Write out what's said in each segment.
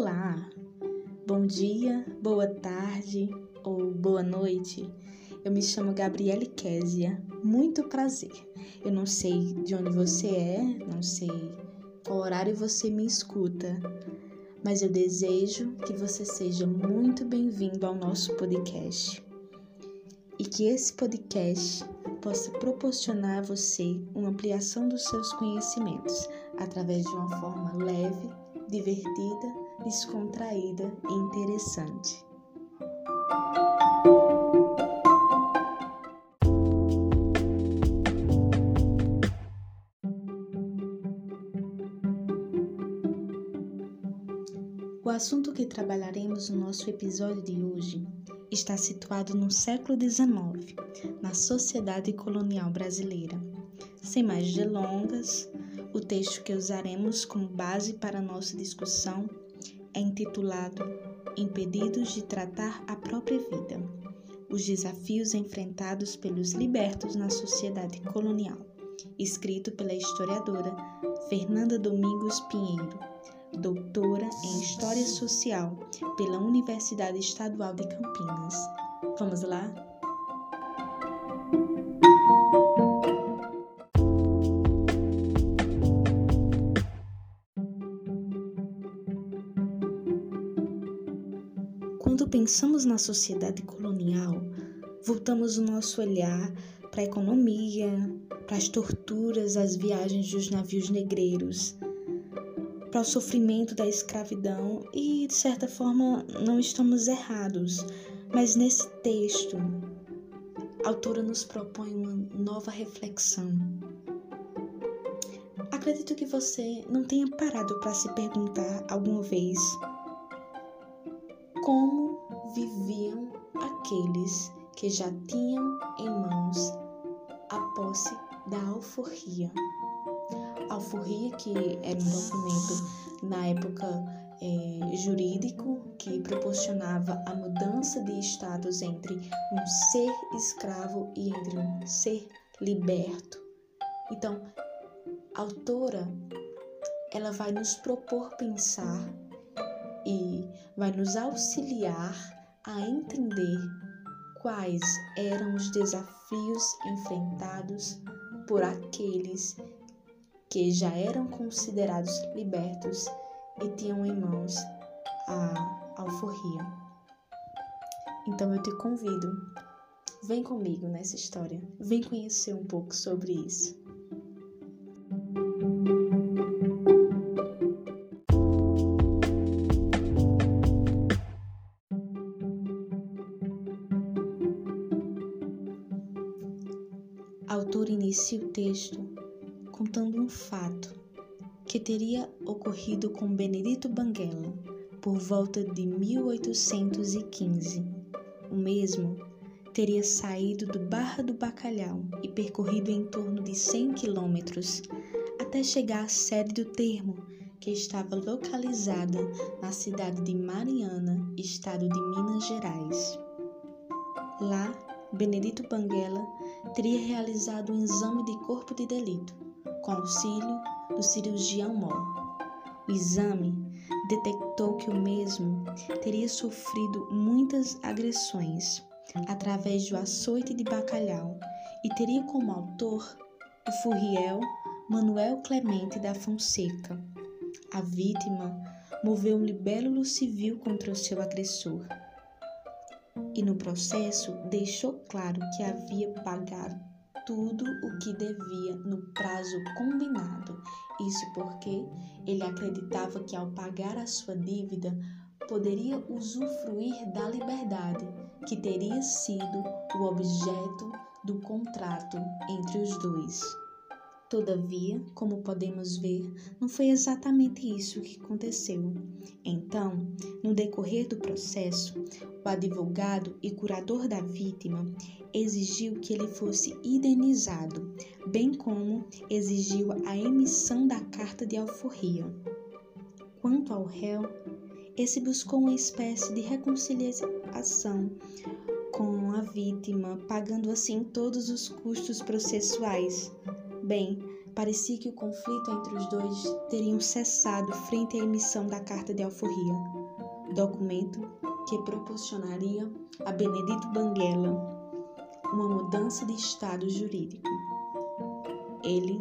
Olá, bom dia, boa tarde ou boa noite. Eu me chamo Gabriele Késia, muito prazer. Eu não sei de onde você é, não sei qual horário você me escuta, mas eu desejo que você seja muito bem-vindo ao nosso podcast e que esse podcast possa proporcionar a você uma ampliação dos seus conhecimentos através de uma forma leve, divertida, descontraída e interessante. O assunto que trabalharemos no nosso episódio de hoje está situado no século XIX, na sociedade colonial brasileira. Sem mais delongas, o texto que usaremos como base para nossa discussão é intitulado Impedidos de Tratar a Própria Vida: Os Desafios Enfrentados pelos Libertos na Sociedade Colonial, escrito pela historiadora Fernanda Domingos Pinheiro doutora em História Social pela Universidade Estadual de Campinas. Vamos lá? Pensamos na sociedade colonial, voltamos o nosso olhar para a economia, para as torturas, as viagens dos navios negreiros, para o sofrimento da escravidão e, de certa forma, não estamos errados, mas nesse texto, a autora nos propõe uma nova reflexão. Acredito que você não tenha parado para se perguntar alguma vez como viviam aqueles que já tinham em mãos a posse da alforria alforria, que era um documento na época é, jurídico que proporcionava a mudança de status entre um ser escravo e entre um ser liberto. Então, a autora ela vai nos propor pensar e vai nos auxiliar a entender quais eram os desafios enfrentados por aqueles que já eram considerados libertos e tinham em mãos a alforria. Então eu te convido, vem comigo nessa história, vem conhecer um pouco sobre isso. Autor inicia o texto contando um fato que teria ocorrido com Benedito Banguela por volta de 1815. O mesmo teria saído do Barra do Bacalhau e percorrido em torno de 100 quilômetros até chegar à sede do termo, que estava localizada na cidade de Mariana, estado de Minas Gerais. Lá, Benedito Banguela teria realizado um exame de corpo de delito com auxílio do cirurgião mor. O exame detectou que o mesmo teria sofrido muitas agressões através do açoite de bacalhau e teria como autor o furriel Manuel Clemente da Fonseca. A vítima moveu um libélula civil contra o seu agressor e no processo deixou claro que havia pagado tudo o que devia no prazo combinado. Isso porque ele acreditava que ao pagar a sua dívida poderia usufruir da liberdade que teria sido o objeto do contrato entre os dois. Todavia, como podemos ver, não foi exatamente isso que aconteceu. Então, no decorrer do processo, o advogado e curador da vítima exigiu que ele fosse indenizado, bem como exigiu a emissão da carta de alforria. Quanto ao réu, esse buscou uma espécie de reconciliação com a vítima, pagando assim todos os custos processuais Bem, parecia que o conflito entre os dois teria cessado frente à emissão da Carta de Alforria, documento que proporcionaria a Benedito Banguela uma mudança de estado jurídico. Ele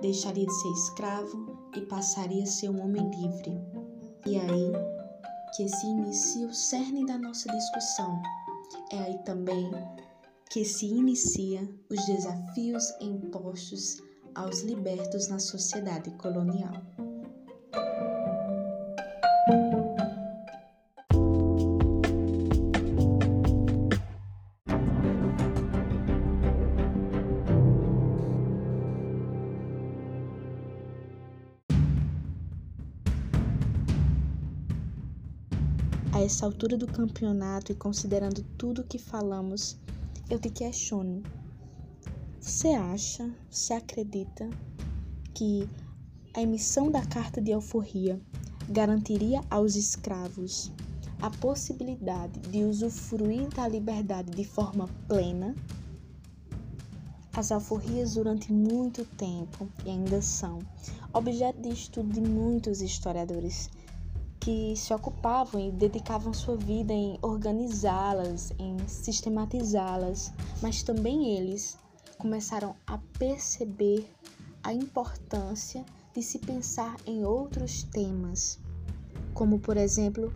deixaria de ser escravo e passaria a ser um homem livre. E aí que se inicia o cerne da nossa discussão. É aí também que se inicia os desafios impostos aos libertos na sociedade colonial. A essa altura do campeonato e considerando tudo o que falamos, eu te questiono. Você acha, você acredita que a emissão da carta de alforria garantiria aos escravos a possibilidade de usufruir da liberdade de forma plena? As alforrias durante muito tempo e ainda são objeto de estudo de muitos historiadores que se ocupavam e dedicavam sua vida em organizá-las, em sistematizá-las, mas também eles começaram a perceber a importância de se pensar em outros temas, como por exemplo,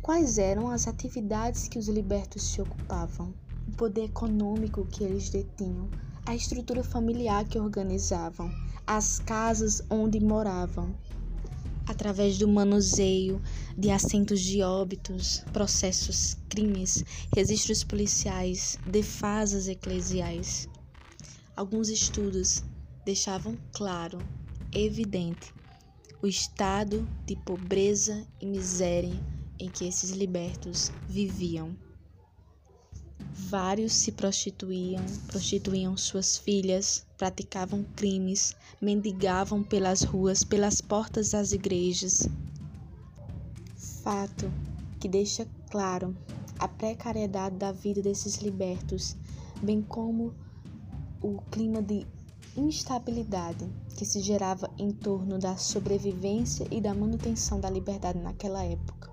quais eram as atividades que os libertos se ocupavam, o poder econômico que eles detinham, a estrutura familiar que organizavam, as casas onde moravam, através do manuseio de assentos de óbitos, processos, crimes, registros policiais, defasas eclesiais. Alguns estudos deixavam claro, evidente, o estado de pobreza e miséria em que esses libertos viviam. Vários se prostituíam, prostituíam suas filhas, praticavam crimes, mendigavam pelas ruas, pelas portas das igrejas. Fato que deixa claro a precariedade da vida desses libertos, bem como o clima de instabilidade que se gerava em torno da sobrevivência e da manutenção da liberdade naquela época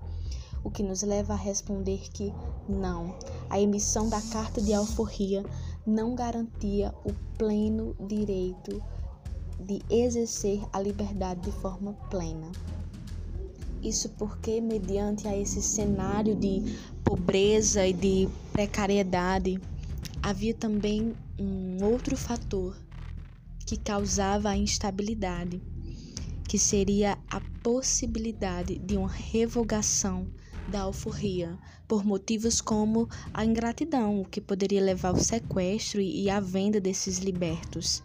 o que nos leva a responder que não, a emissão da carta de alforria não garantia o pleno direito de exercer a liberdade de forma plena. Isso porque, mediante a esse cenário de pobreza e de precariedade, havia também um outro fator que causava a instabilidade, que seria a possibilidade de uma revogação da alforria, por motivos como a ingratidão, o que poderia levar ao sequestro e à venda desses libertos.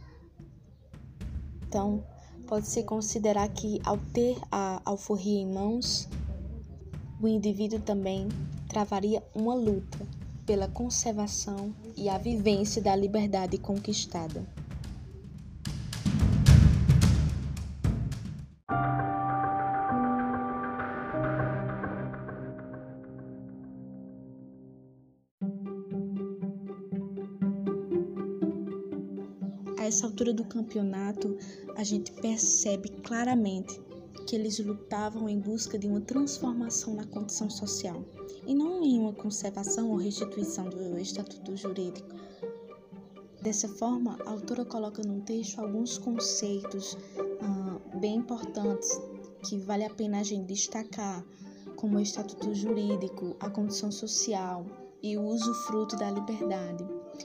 Então, pode-se considerar que, ao ter a alforria em mãos, o indivíduo também travaria uma luta pela conservação e a vivência da liberdade conquistada. a essa altura do campeonato, a gente percebe claramente que eles lutavam em busca de uma transformação na condição social e não em uma conservação ou restituição do estatuto jurídico. Dessa forma, a autora coloca no texto alguns conceitos ah, bem importantes que vale a pena a gente destacar, como o estatuto jurídico, a condição social e o uso fruto da liberdade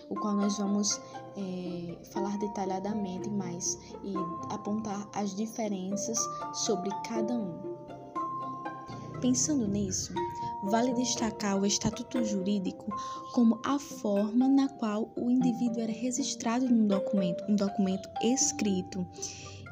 o qual nós vamos é, falar detalhadamente mais e apontar as diferenças sobre cada um. Pensando nisso, vale destacar o estatuto jurídico como a forma na qual o indivíduo era registrado num documento, um documento escrito,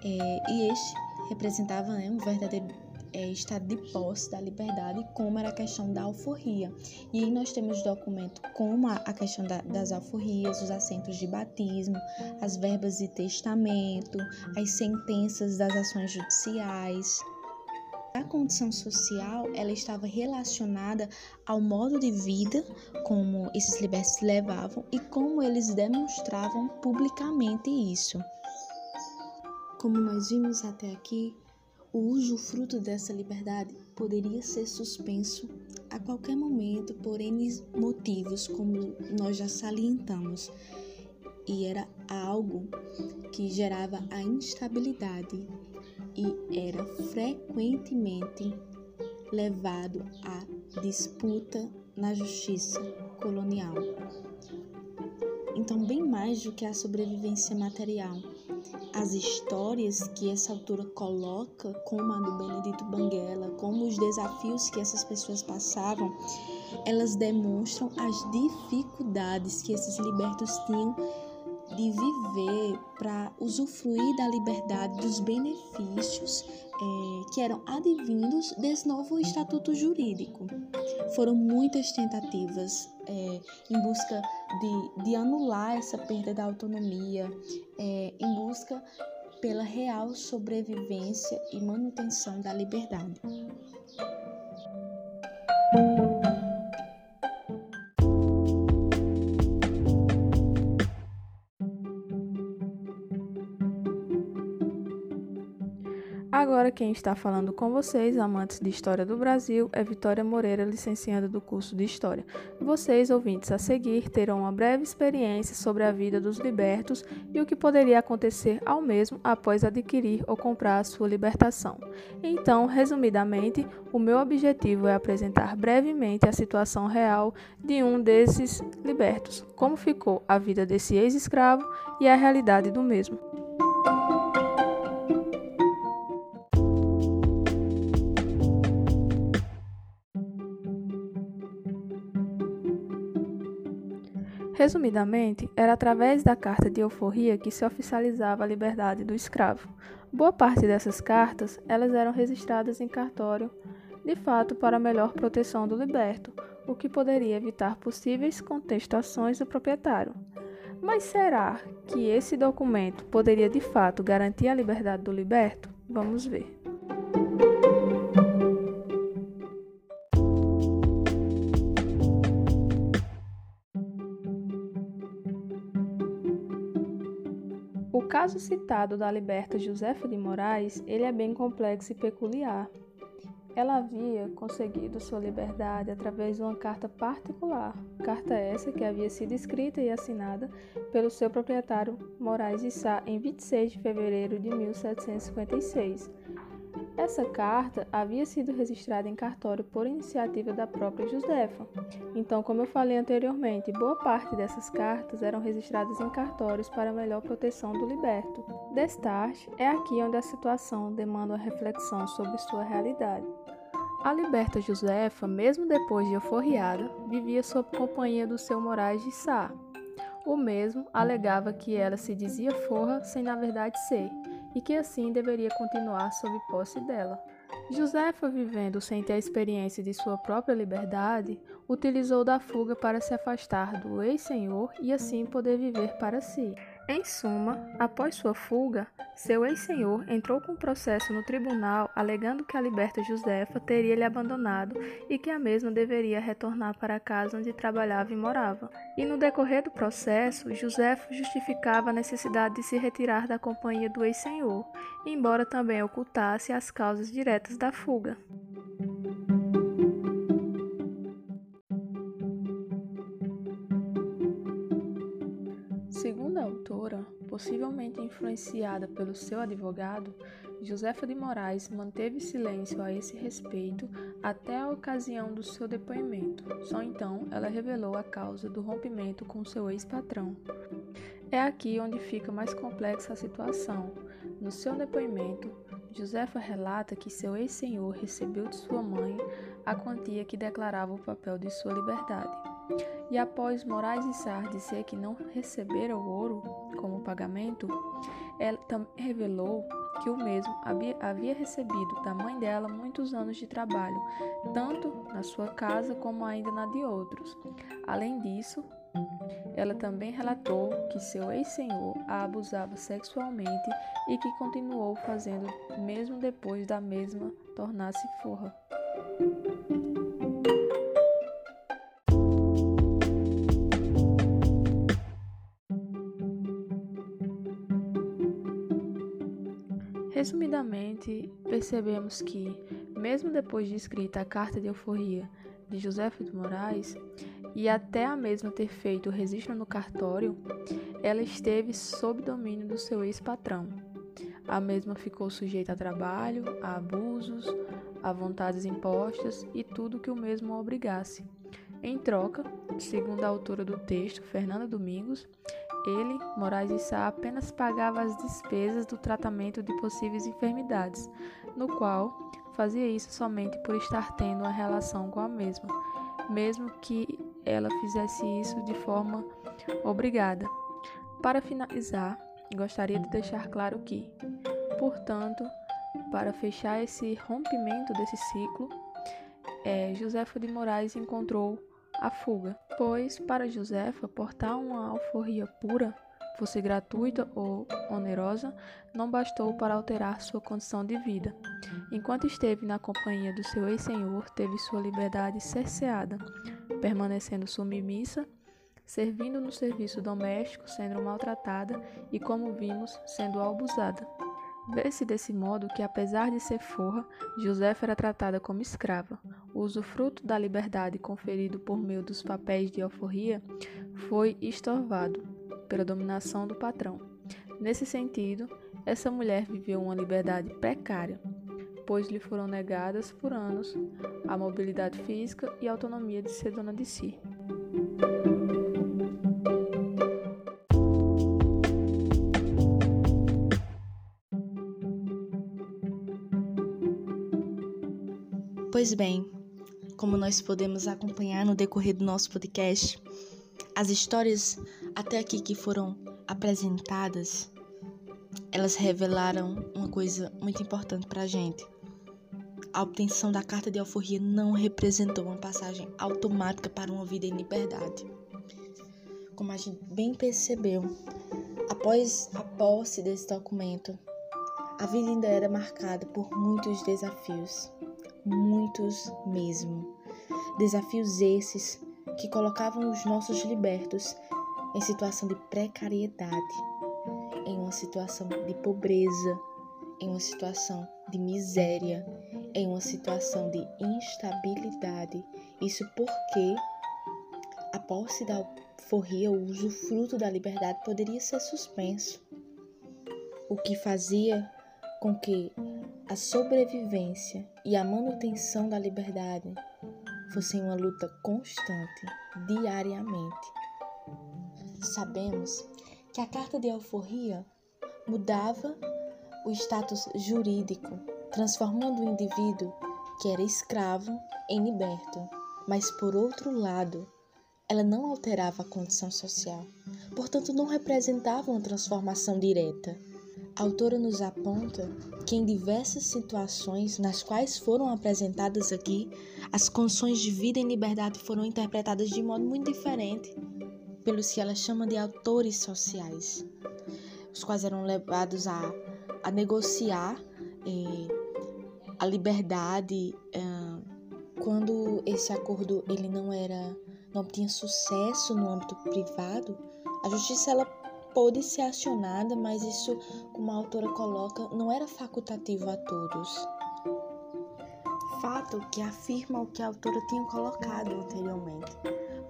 é, e este representava né, um verdadeiro é, estado de posse da liberdade, como era a questão da alforria. E aí nós temos documento como a, a questão da, das alforrias, os assentos de batismo, as verbas de testamento, as sentenças das ações judiciais. A condição social ela estava relacionada ao modo de vida como esses libertos levavam e como eles demonstravam publicamente isso. Como nós vimos até aqui, o usufruto dessa liberdade poderia ser suspenso a qualquer momento por N motivos, como nós já salientamos, e era algo que gerava a instabilidade e era frequentemente levado à disputa na justiça colonial. Então, bem mais do que a sobrevivência material, as histórias que essa autora coloca, como a do Benedito Banguela, como os desafios que essas pessoas passavam, elas demonstram as dificuldades que esses libertos tinham de viver para usufruir da liberdade, dos benefícios é, que eram advindos desse novo estatuto jurídico. Foram muitas tentativas é, em busca de, de, anular essa perda da autonomia, é, em busca pela real sobrevivência e manutenção da liberdade. Agora quem está falando com vocês, amantes de História do Brasil, é Vitória Moreira, licenciada do curso de História. Vocês, ouvintes a seguir, terão uma breve experiência sobre a vida dos libertos e o que poderia acontecer ao mesmo após adquirir ou comprar a sua libertação. Então, resumidamente, o meu objetivo é apresentar brevemente a situação real de um desses libertos, como ficou a vida desse ex-escravo e a realidade do mesmo. Resumidamente, era através da carta de euforia que se oficializava a liberdade do escravo. Boa parte dessas cartas, elas eram registradas em cartório, de fato para melhor proteção do liberto, o que poderia evitar possíveis contestações do proprietário. Mas será que esse documento poderia de fato garantir a liberdade do liberto? Vamos ver. Caso citado da liberta Josefa de Moraes, ele é bem complexo e peculiar. Ela havia conseguido sua liberdade através de uma carta particular, carta essa que havia sido escrita e assinada pelo seu proprietário Moraes de Sá em 26 de fevereiro de 1756. Essa carta havia sido registrada em cartório por iniciativa da própria Josefa. Então, como eu falei anteriormente, boa parte dessas cartas eram registradas em cartórios para melhor proteção do liberto. Destarte é aqui onde a situação demanda uma reflexão sobre sua realidade. A liberta Josefa, mesmo depois de euforriada, vivia sob companhia do seu Moraes de Sá. O mesmo alegava que ela se dizia forra sem na verdade ser, e que assim deveria continuar sob posse dela. Josefa, vivendo sem ter a experiência de sua própria liberdade, utilizou da fuga para se afastar do ex-senhor e assim poder viver para si. Em suma, após sua fuga, seu ex-senhor entrou com processo no tribunal alegando que a liberta Josefa teria lhe abandonado e que a mesma deveria retornar para a casa onde trabalhava e morava. E no decorrer do processo, Josefa justificava a necessidade de se retirar da companhia do ex-senhor, embora também ocultasse as causas diretas da fuga. Possivelmente influenciada pelo seu advogado, Josefa de Moraes manteve silêncio a esse respeito até a ocasião do seu depoimento. Só então ela revelou a causa do rompimento com seu ex-patrão. É aqui onde fica mais complexa a situação. No seu depoimento, Josefa relata que seu ex-senhor recebeu de sua mãe a quantia que declarava o papel de sua liberdade. E após Moraes e Sar dizer que não recebera o ouro como pagamento, ela revelou que o mesmo havia recebido da mãe dela muitos anos de trabalho, tanto na sua casa como ainda na de outros. Além disso, ela também relatou que seu ex-senhor a abusava sexualmente e que continuou fazendo mesmo depois da mesma tornar-se forra. Resumidamente, percebemos que, mesmo depois de escrita a Carta de Euforia de José de Moraes, e até a mesma ter feito o registro no cartório, ela esteve sob domínio do seu ex-patrão. A mesma ficou sujeita a trabalho, a abusos, a vontades impostas e tudo que o mesmo a obrigasse. Em troca, segundo a autora do texto, Fernanda Domingos, ele, Moraes de Sá, apenas pagava as despesas do tratamento de possíveis enfermidades, no qual fazia isso somente por estar tendo uma relação com a mesma, mesmo que ela fizesse isso de forma obrigada. Para finalizar, gostaria de deixar claro que, portanto, para fechar esse rompimento desse ciclo, é, Josefa de Moraes encontrou a fuga, pois para Josefa portar uma alforria pura, fosse gratuita ou onerosa, não bastou para alterar sua condição de vida. Enquanto esteve na companhia do seu ex-senhor, teve sua liberdade cerceada, permanecendo submissa, servindo no serviço doméstico, sendo maltratada e, como vimos, sendo abusada. Vê-se desse modo que, apesar de ser forra, Josefa era tratada como escrava. O usufruto da liberdade conferido por meio dos papéis de alforria foi estorvado pela dominação do patrão. Nesse sentido, essa mulher viveu uma liberdade precária, pois lhe foram negadas por anos a mobilidade física e a autonomia de ser dona de si. Pois bem, como nós podemos acompanhar no decorrer do nosso podcast, as histórias até aqui que foram apresentadas, elas revelaram uma coisa muito importante para a gente. A obtenção da carta de alforria não representou uma passagem automática para uma vida em liberdade. Como a gente bem percebeu, após a posse desse documento, a vida ainda era marcada por muitos desafios muitos mesmo. Desafios esses que colocavam os nossos libertos em situação de precariedade, em uma situação de pobreza, em uma situação de miséria, em uma situação de instabilidade. Isso porque a posse da alforria, o usufruto da liberdade poderia ser suspenso, o que fazia com que a sobrevivência e a manutenção da liberdade fossem uma luta constante, diariamente. Sabemos que a carta de alforria mudava o status jurídico, transformando o indivíduo que era escravo em liberto, mas por outro lado, ela não alterava a condição social, portanto, não representava uma transformação direta a autora nos aponta que em diversas situações nas quais foram apresentadas aqui, as condições de vida em liberdade foram interpretadas de modo muito diferente pelos que ela chama de autores sociais, os quais eram levados a, a negociar eh, a liberdade eh, quando esse acordo ele não era não tinha sucesso no âmbito privado, a justiça ela pôde ser acionada, mas isso, como a autora coloca, não era facultativo a todos. Fato que afirma o que a autora tinha colocado anteriormente.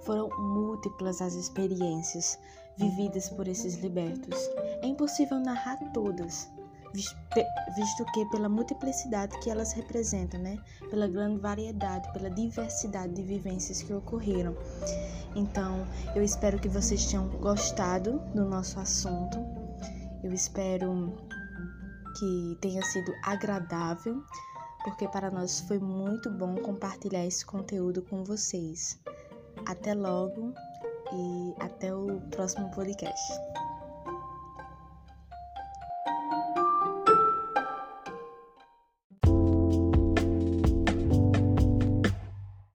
Foram múltiplas as experiências vividas por esses libertos. É impossível narrar todas, visto que pela multiplicidade que elas representam, né? Pela grande variedade, pela diversidade de vivências que ocorreram. Então, eu espero que vocês tenham gostado do nosso assunto. Eu espero que tenha sido agradável, porque para nós foi muito bom compartilhar esse conteúdo com vocês. Até logo e até o próximo podcast.